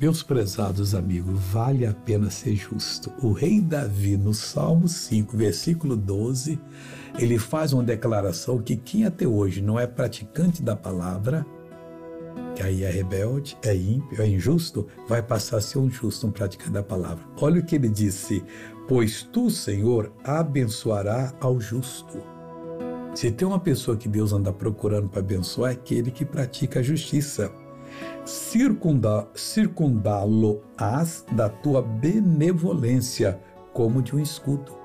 Meus prezados amigos, vale a pena ser justo. O rei Davi, no Salmo 5, versículo 12, ele faz uma declaração que quem até hoje não é praticante da palavra, que aí é rebelde, é ímpio, é injusto, vai passar a ser um justo, um praticante da palavra. Olha o que ele disse: Pois tu, Senhor, abençoará ao justo. Se tem uma pessoa que Deus anda procurando para abençoar, é aquele que pratica a justiça circundá-lo-ás da tua benevolência, como de um escudo.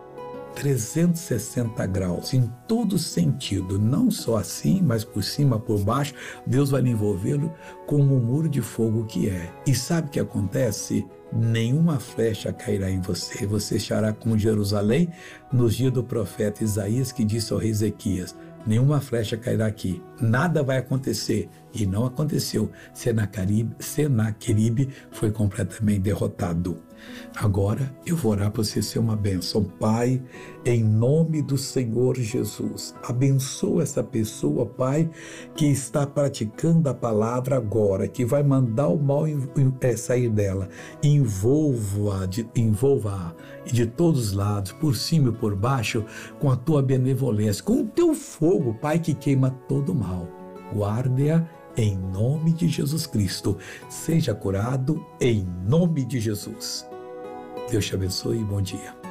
360 graus, em todo sentido, não só assim, mas por cima, por baixo, Deus vai envolvê-lo como um muro de fogo que é. E sabe o que acontece? Nenhuma flecha cairá em você, você estará como Jerusalém nos dias do profeta Isaías que disse ao rei Ezequias: nenhuma flecha cairá aqui, nada vai acontecer. E não aconteceu. Senaqueribe, foi completamente derrotado. Agora eu vou orar para você ser uma bênção. Pai, em nome do Senhor Jesus, abençoa essa pessoa, Pai, que está praticando a palavra agora, que vai mandar o mal é, sair dela. Envolva-a de, envolva de todos os lados, por cima e por baixo, com a tua benevolência, com o teu fogo, Pai, que queima todo o mal. Guarde-a em nome de Jesus Cristo. Seja curado em nome de Jesus. Deus te abençoe e bom dia.